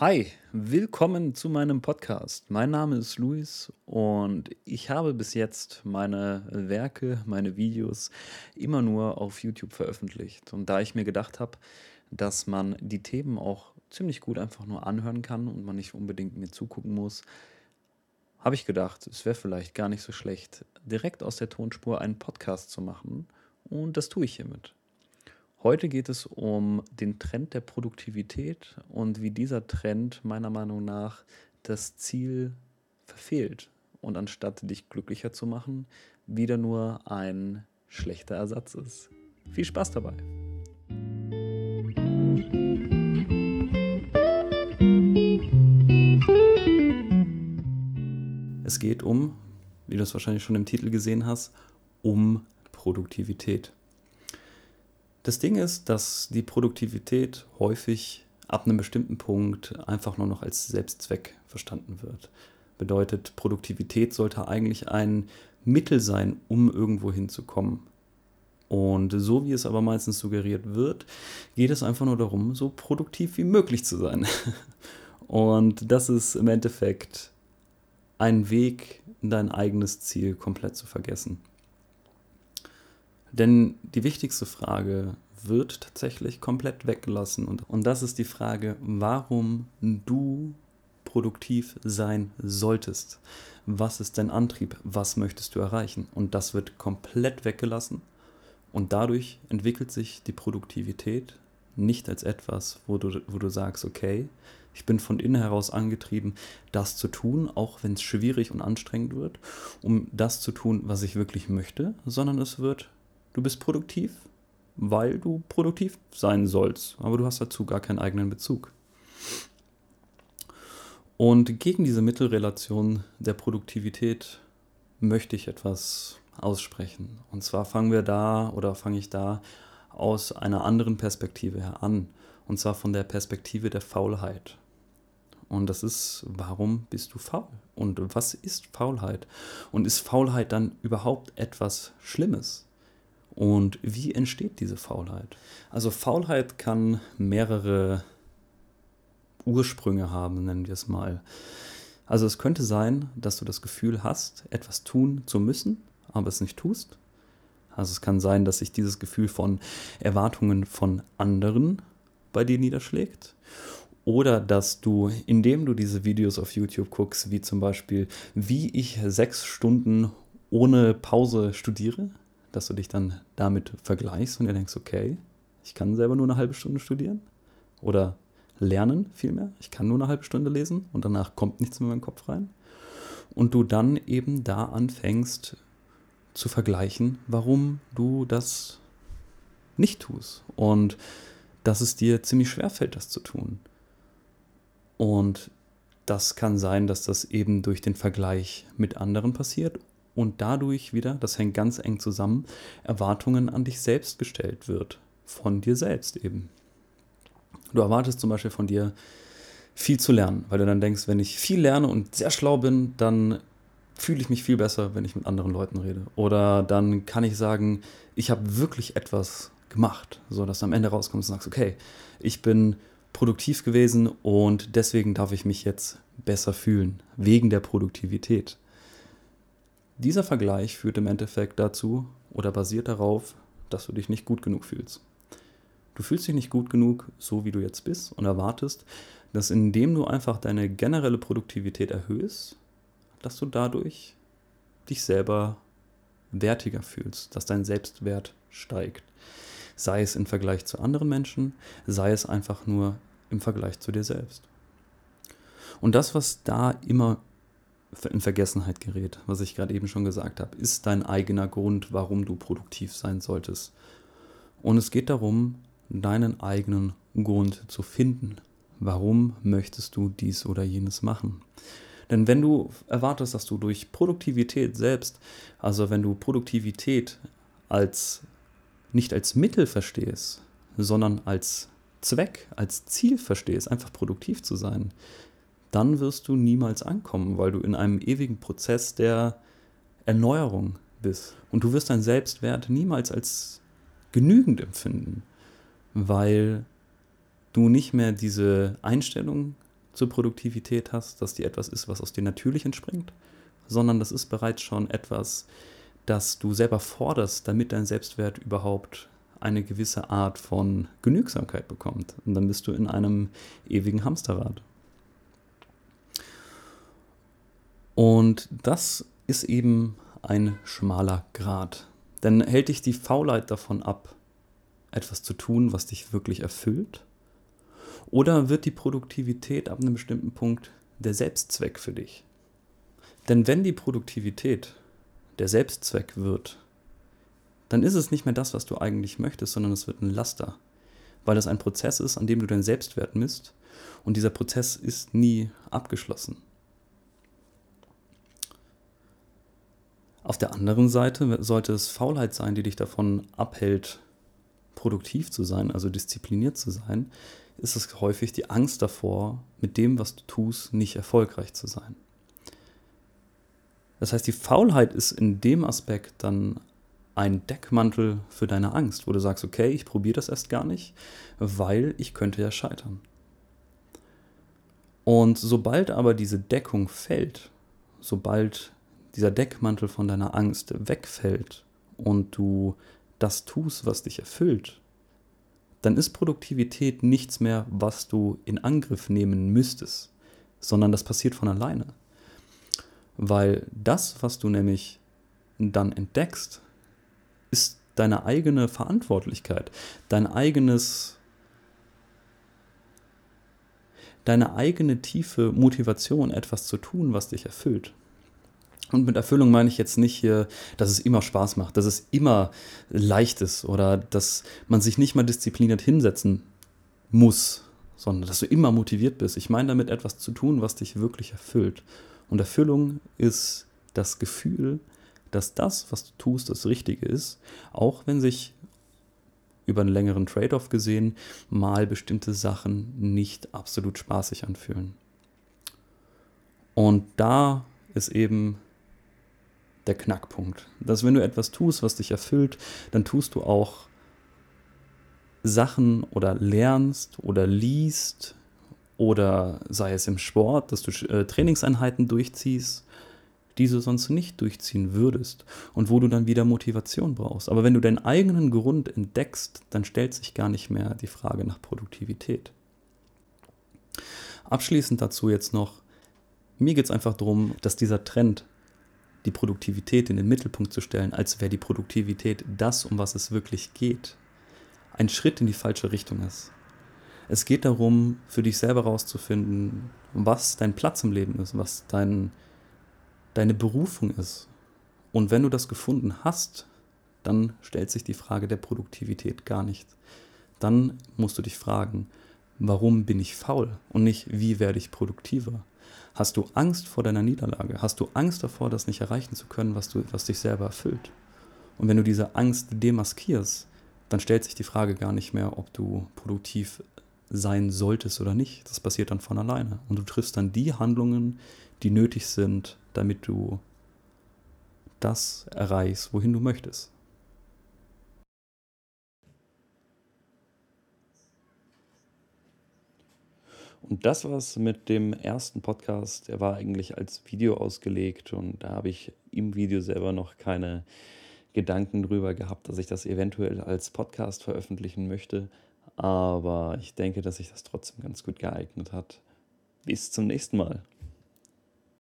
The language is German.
Hi, willkommen zu meinem Podcast. Mein Name ist Luis und ich habe bis jetzt meine Werke, meine Videos immer nur auf YouTube veröffentlicht. Und da ich mir gedacht habe, dass man die Themen auch ziemlich gut einfach nur anhören kann und man nicht unbedingt mir zugucken muss, habe ich gedacht, es wäre vielleicht gar nicht so schlecht, direkt aus der Tonspur einen Podcast zu machen. Und das tue ich hiermit. Heute geht es um den Trend der Produktivität und wie dieser Trend meiner Meinung nach das Ziel verfehlt und anstatt dich glücklicher zu machen, wieder nur ein schlechter Ersatz ist. Viel Spaß dabei! Es geht um, wie du es wahrscheinlich schon im Titel gesehen hast, um Produktivität. Das Ding ist, dass die Produktivität häufig ab einem bestimmten Punkt einfach nur noch als Selbstzweck verstanden wird. Bedeutet, Produktivität sollte eigentlich ein Mittel sein, um irgendwo hinzukommen. Und so wie es aber meistens suggeriert wird, geht es einfach nur darum, so produktiv wie möglich zu sein. Und das ist im Endeffekt ein Weg, dein eigenes Ziel komplett zu vergessen. Denn die wichtigste Frage wird tatsächlich komplett weggelassen. Und, und das ist die Frage, warum du produktiv sein solltest. Was ist dein Antrieb? Was möchtest du erreichen? Und das wird komplett weggelassen. Und dadurch entwickelt sich die Produktivität nicht als etwas, wo du, wo du sagst, okay, ich bin von innen heraus angetrieben, das zu tun, auch wenn es schwierig und anstrengend wird, um das zu tun, was ich wirklich möchte, sondern es wird Du bist produktiv, weil du produktiv sein sollst, aber du hast dazu gar keinen eigenen Bezug. Und gegen diese Mittelrelation der Produktivität möchte ich etwas aussprechen. Und zwar fangen wir da oder fange ich da aus einer anderen Perspektive her an. Und zwar von der Perspektive der Faulheit. Und das ist, warum bist du faul? Und was ist Faulheit? Und ist Faulheit dann überhaupt etwas Schlimmes? Und wie entsteht diese Faulheit? Also Faulheit kann mehrere Ursprünge haben, nennen wir es mal. Also es könnte sein, dass du das Gefühl hast, etwas tun zu müssen, aber es nicht tust. Also es kann sein, dass sich dieses Gefühl von Erwartungen von anderen bei dir niederschlägt. Oder dass du, indem du diese Videos auf YouTube guckst, wie zum Beispiel, wie ich sechs Stunden ohne Pause studiere, dass du dich dann damit vergleichst und dir denkst, okay, ich kann selber nur eine halbe Stunde studieren oder lernen vielmehr. Ich kann nur eine halbe Stunde lesen und danach kommt nichts mehr in meinen Kopf rein. Und du dann eben da anfängst zu vergleichen, warum du das nicht tust und dass es dir ziemlich schwer fällt, das zu tun. Und das kann sein, dass das eben durch den Vergleich mit anderen passiert und dadurch wieder, das hängt ganz eng zusammen, Erwartungen an dich selbst gestellt wird. Von dir selbst eben. Du erwartest zum Beispiel von dir, viel zu lernen, weil du dann denkst, wenn ich viel lerne und sehr schlau bin, dann fühle ich mich viel besser, wenn ich mit anderen Leuten rede. Oder dann kann ich sagen, ich habe wirklich etwas gemacht, so dass du am Ende rauskommst und sagst, okay, ich bin produktiv gewesen und deswegen darf ich mich jetzt besser fühlen, wegen der Produktivität. Dieser Vergleich führt im Endeffekt dazu oder basiert darauf, dass du dich nicht gut genug fühlst. Du fühlst dich nicht gut genug, so wie du jetzt bist, und erwartest, dass indem du einfach deine generelle Produktivität erhöhst, dass du dadurch dich selber wertiger fühlst, dass dein Selbstwert steigt. Sei es im Vergleich zu anderen Menschen, sei es einfach nur im Vergleich zu dir selbst. Und das, was da immer in Vergessenheit gerät, was ich gerade eben schon gesagt habe, ist dein eigener Grund, warum du produktiv sein solltest. Und es geht darum, deinen eigenen Grund zu finden. Warum möchtest du dies oder jenes machen? Denn wenn du erwartest, dass du durch Produktivität selbst, also wenn du Produktivität als nicht als Mittel verstehst, sondern als Zweck, als Ziel verstehst, einfach produktiv zu sein, dann wirst du niemals ankommen, weil du in einem ewigen Prozess der Erneuerung bist. Und du wirst deinen Selbstwert niemals als genügend empfinden, weil du nicht mehr diese Einstellung zur Produktivität hast, dass die etwas ist, was aus dir natürlich entspringt, sondern das ist bereits schon etwas, das du selber forderst, damit dein Selbstwert überhaupt eine gewisse Art von Genügsamkeit bekommt. Und dann bist du in einem ewigen Hamsterrad. Und das ist eben ein schmaler Grad. Denn hält dich die Faulheit davon ab, etwas zu tun, was dich wirklich erfüllt? Oder wird die Produktivität ab einem bestimmten Punkt der Selbstzweck für dich? Denn wenn die Produktivität der Selbstzweck wird, dann ist es nicht mehr das, was du eigentlich möchtest, sondern es wird ein Laster, weil es ein Prozess ist, an dem du deinen Selbstwert misst und dieser Prozess ist nie abgeschlossen. Auf der anderen Seite sollte es Faulheit sein, die dich davon abhält, produktiv zu sein, also diszipliniert zu sein, ist es häufig die Angst davor, mit dem, was du tust, nicht erfolgreich zu sein. Das heißt, die Faulheit ist in dem Aspekt dann ein Deckmantel für deine Angst, wo du sagst, okay, ich probiere das erst gar nicht, weil ich könnte ja scheitern. Und sobald aber diese Deckung fällt, sobald dieser Deckmantel von deiner Angst wegfällt und du das tust, was dich erfüllt, dann ist Produktivität nichts mehr, was du in Angriff nehmen müsstest, sondern das passiert von alleine. Weil das, was du nämlich dann entdeckst, ist deine eigene Verantwortlichkeit, dein eigenes, deine eigene tiefe Motivation, etwas zu tun, was dich erfüllt. Und mit Erfüllung meine ich jetzt nicht hier, dass es immer Spaß macht, dass es immer leicht ist oder dass man sich nicht mal diszipliniert hinsetzen muss, sondern dass du immer motiviert bist. Ich meine damit etwas zu tun, was dich wirklich erfüllt. Und Erfüllung ist das Gefühl, dass das, was du tust, das Richtige ist, auch wenn sich über einen längeren Trade-off gesehen mal bestimmte Sachen nicht absolut spaßig anfühlen. Und da ist eben der Knackpunkt. Dass wenn du etwas tust, was dich erfüllt, dann tust du auch Sachen oder lernst oder liest oder sei es im Sport, dass du äh, Trainingseinheiten durchziehst, die du sonst nicht durchziehen würdest und wo du dann wieder Motivation brauchst. Aber wenn du deinen eigenen Grund entdeckst, dann stellt sich gar nicht mehr die Frage nach Produktivität. Abschließend dazu jetzt noch, mir geht es einfach darum, dass dieser Trend die Produktivität in den Mittelpunkt zu stellen, als wäre die Produktivität das, um was es wirklich geht, ein Schritt in die falsche Richtung ist. Es geht darum, für dich selber herauszufinden, was dein Platz im Leben ist, was dein, deine Berufung ist. Und wenn du das gefunden hast, dann stellt sich die Frage der Produktivität gar nicht. Dann musst du dich fragen, warum bin ich faul und nicht, wie werde ich produktiver? Hast du Angst vor deiner Niederlage? Hast du Angst davor, das nicht erreichen zu können, was, du, was dich selber erfüllt? Und wenn du diese Angst demaskierst, dann stellt sich die Frage gar nicht mehr, ob du produktiv sein solltest oder nicht. Das passiert dann von alleine. Und du triffst dann die Handlungen, die nötig sind, damit du das erreichst, wohin du möchtest. Und das war's mit dem ersten Podcast. Der war eigentlich als Video ausgelegt und da habe ich im Video selber noch keine Gedanken drüber gehabt, dass ich das eventuell als Podcast veröffentlichen möchte. Aber ich denke, dass sich das trotzdem ganz gut geeignet hat. Bis zum nächsten Mal.